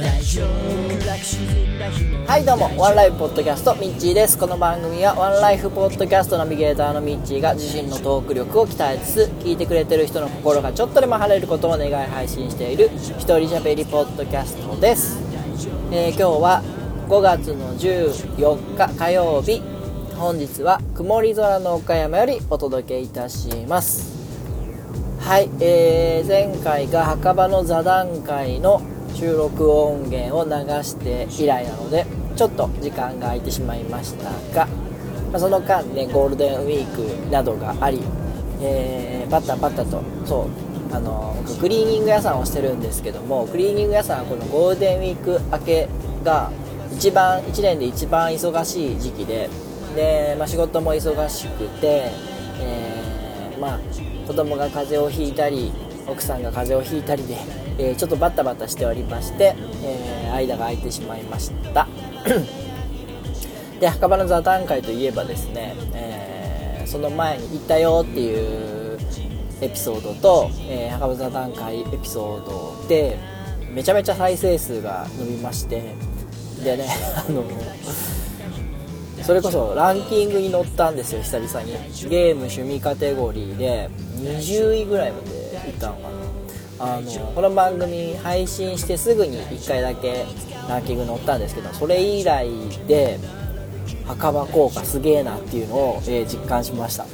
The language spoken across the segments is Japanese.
はいどうもワンライフポッドキャストミッチーです。この番組はワンライフポッドキャストナビゲーターのミッチーが自身のトーク力を鍛えつつ聞いてくれてる人の心がちょっとでも晴れることを願い配信している一人喋りポッドキャストです、えー今日は5月の14日火曜日。本日は曇り空の岡山よりお届けいたします。はい、えー前回が墓場の座談会の収録音源を流して以来なのでちょっと時間が空いてしまいましたが、まあその間ねゴールデンウィークなどがあり、えーバタバタとそうあの僕クリーニング屋さんをしてるんですけどもクリーニング屋さんはこのゴールデンウィーク明けが一番1年で一番忙しい時期でで、まあ、仕事も忙しくて、えーまあ、子供が風邪をひいたり奥さんが風邪をひいたりで、えーちょっとバタバタしておりまして、えー間が空いてしまいました。で墓場の座談会といえばですね、えーその前に行ったよっていうエピソードと、えー墓場座談会エピソードでめちゃめちゃ再生数が伸びましてでね あのそれこそランキングに載ったんですよ久々に。ゲーム趣味カテゴリーで20位ぐらいまでったのかな。あのこの番組配信してすぐに1回だけランキング載ったんですけどそれ以来で墓場効果すげえなっていうのを、えー実感しました。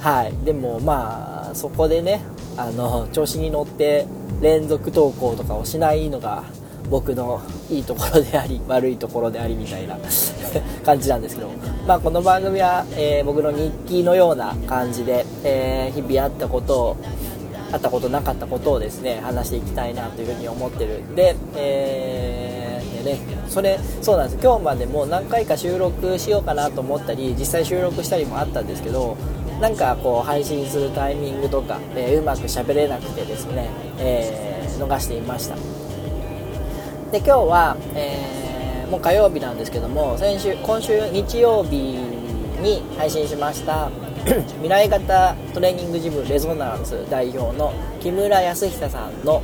はい。でもまあそこでねあの調子に乗って連続投稿とかをしないのが僕のいいところであり悪いところでありみたいな 感じなんですけど、まあ、この番組は、えー僕の日記のような感じで、えー日々あったことをあったことなかったことをですね話していきたいなというふうに思ってるんで,、えーでねそれそうなんです。今日までも何回か収録しようかなと思ったり実際収録したりもあったんですけどなんかこう配信するタイミングとか、えーうまく喋れなくてですね、えー逃していました。で今日は、えーもう火曜日なんですけども先週今週日曜日に配信しました。未来型トレーニングジムレゾナンス代表の木村康久さんの、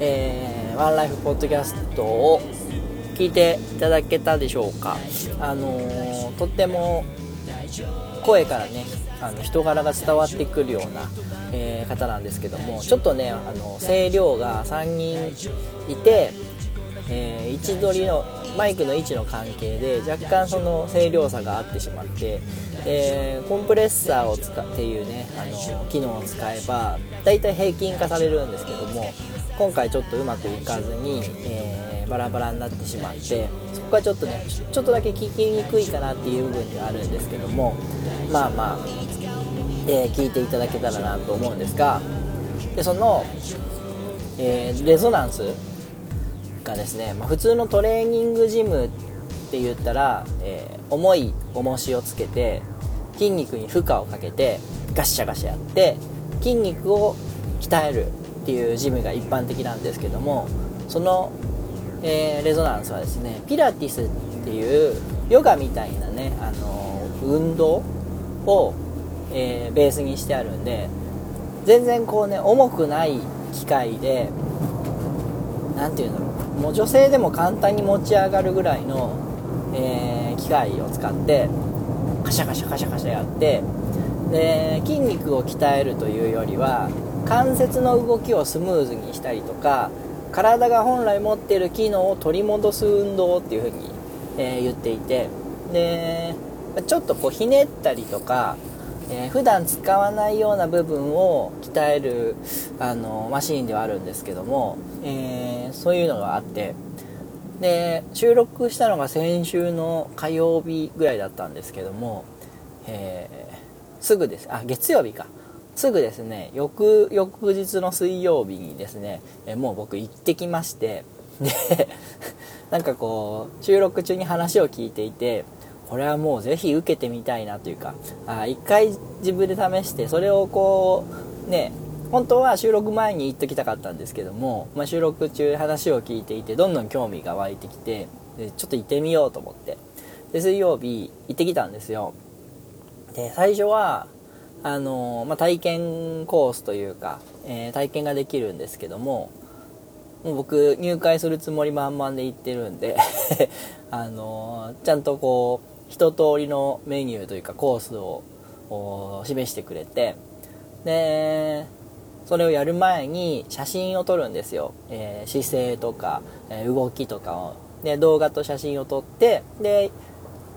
えーワンライフポッドキャストを聞いていただけたでしょうか。あのーとっても声からねあの人柄が伝わってくるような、えー方なんですけどもちょっとねあの声量が3人いて、えー位置取りのマイクの位置の関係で若干その声量差があってしまって、えーコンプレッサーを使っていうねあの機能を使えばだいたい平均化されるんですけども今回ちょっとうまくいかずに、えーバラバラになってしまってそこはちょっとねちょっとだけ聞きにくいかなっていう部分ではあるんですけどもまあまあ、え聞いていただけたらなと思うんですがでその、えレゾナンスがですね、まあ、普通のトレーニングジムって言ったら、えー重い重しをつけて筋肉に負荷をかけてガッシャガシャやって筋肉を鍛えるっていうジムが一般的なんですけどもその、えーレゾナンスはですねピラティスっていうヨガみたいなね、あのー運動を、えーベースにしてあるんで全然こうね重くない機械で何て言うんだろう。もう女性でも簡単に持ち上がるぐらいの、えー機械を使ってカシャカシャカシャカシャやってで筋肉を鍛えるというよりは関節の動きをスムーズにしたりとか体が本来持っている機能を取り戻す運動っていう風に、えー言っていてでちょっとこうひねったりとかえー普段使わないような部分を鍛えるあのマシーンではあるんですけども、えーそういうのがあってで収録したのが先週の火曜日ぐらいだったんですけども、えーすぐです。あ月曜日か。すぐですね翌翌日の水曜日にですね、えもう僕行ってきましてで なんかこう収録中に話を聞いていてこれはもうぜひ受けてみたいなというかあ一回自分で試してそれをこうね本当は収録前に言っときたかったんですけども、まあ、収録中話を聞いていてどんどん興味が湧いてきてでちょっと行ってみようと思って。で水曜日行ってきたんですよ。で最初はあのまあ、体験コースというか、えー体験ができるんですけどももう僕入会するつもり満々で行ってるんで あのちゃんとこう一通りのメニューというかコースを示してくれてでそれをやる前に写真を撮るんですよ、えー、姿勢とか、えー、動きとかを。で動画と写真を撮ってで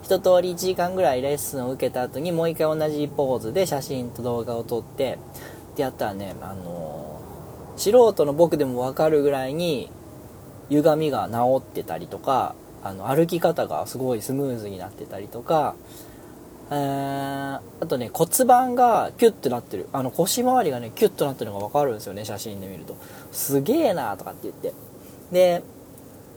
一通り1時間ぐらいレッスンを受けた後にもう一回同じポーズで写真と動画を撮ってってやったらね、あのー、素人の僕でも分かるぐらいに歪みが治ってたりとかあの歩き方がすごいスムーズになってたりとかえー、あとね骨盤がキュッとなってる。あの腰回りがねキュッとなってるのが分かるんですよね写真で見ると。すげえなとかって言って。で、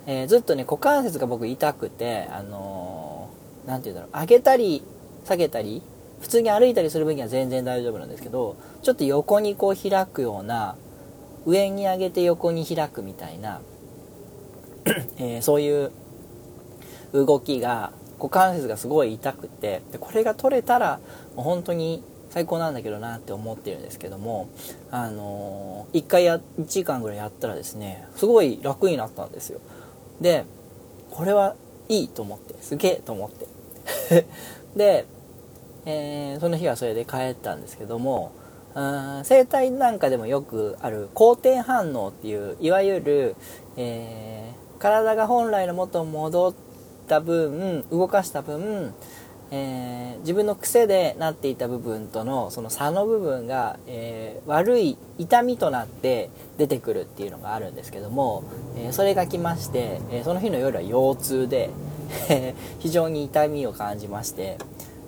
えー、ずっとね股関節が僕痛くてあの何、ー、て言うんだろう。上げたり下げたり普通に歩いたりする分には全然大丈夫なんですけどちょっと横にこう開くような上に上げて横に開くみたいな、えー、そういう動きが股関節がすごい痛くてでこれが取れたら本当に最高なんだけどなって思ってるんですけどもあのー、1回や1時間ぐらいやったらですねすごい楽になったんですよ。でこれはいいと思ってすげえと思って。で、えー、その日はそれで帰ったんですけども生体なんかでもよくある好転反応っていういわゆる、えー、体が本来の元に戻ってた分動かした分、えー、自分の癖でなっていた部分とのその差の部分が、えー、悪い痛みとなって出てくるっていうのがあるんですけども、えー、それが来まして、えその日の夜は腰痛で非常に痛みを感じまして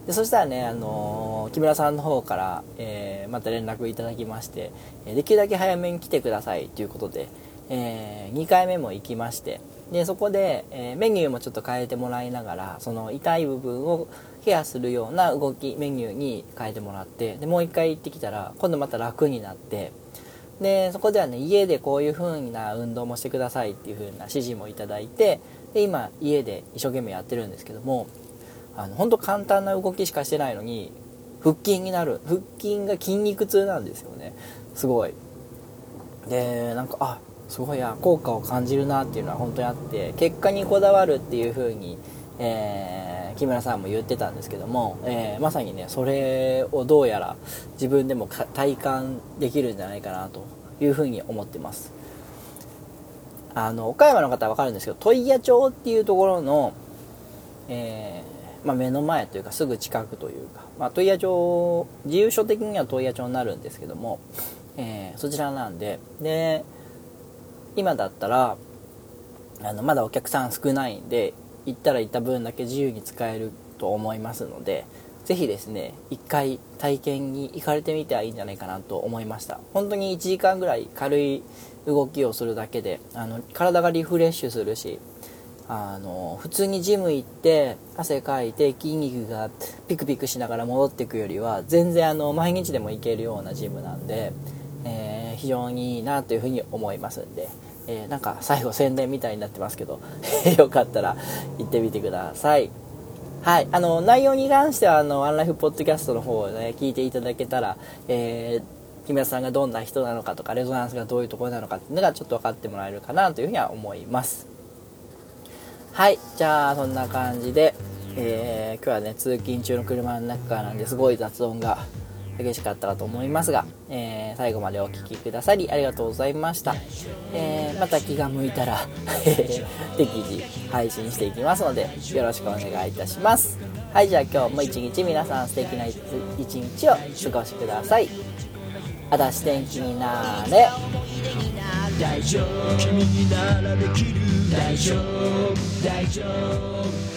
でそしたらね、あの木村さんの方から、えまた連絡いただきましてできるだけ早めに来てくださいということで、え2回目も行きましてでそこで、えー、メニューもちょっと変えてもらいながらその痛い部分をケアするような動きメニューに変えてもらってでもう一回行ってきたら今度また楽になってでそこではね家でこういう風な運動もしてくださいっていう風な指示もいただいてで今家で一生懸命やってるんですけどもあの本当簡単な動きしかしてないのに腹筋になる腹筋が筋肉痛なんですよね。すごい。でなんかあすごいや効果を感じるなっていうのは本当にあって結果にこだわるっていう風に、えー、木村さんも言ってたんですけども、えー、まさにねそれをどうやら自分でも体感できるんじゃないかなという風に思ってます。あの岡山の方は分かるんですけど問屋町っていうところの、えー、まあ、目の前というかすぐ近くというか、まあ、問屋町自由書的には問屋町になるんですけども、えそちらなんでで今だったらあのまだお客さん少ないんで行ったら行った分だけ自由に使えると思いますのでぜひですね一回体験に行かれてみてはいいんじゃないかなと思いました。本当に1時間ぐらい軽い動きをするだけであの体がリフレッシュするしあの普通にジム行って汗かいて筋肉がピクピクしながら戻っていくよりは全然あの毎日でも行けるようなジムなんで、えー、非常にいいなというふうに思いますんで。えー、なんか最後宣伝みたいになってますけど。よかったら行ってみてください。はいあの内容に関してはあのワンライフポッドキャストの方をね聞いていただけたら、えー、木村さんがどんな人なのかとかレゾナンスがどういうところなのかっていうのがちょっと分かってもらえるかなというふうには思います。はいじゃあそんな感じで、えー、今日はね通勤中の車の中からなんです。ごい雑音が。激しかったかと思いますが、えー、最後までお聴きくださりありがとうございました、えー、また気が向いたら適時配信していきますのでよろしくお願いいたします。はいじゃあ今日も一日皆さん素敵な一日を過ごしください。あたし天気になれ。大丈夫君にならできる。大丈夫。大丈夫。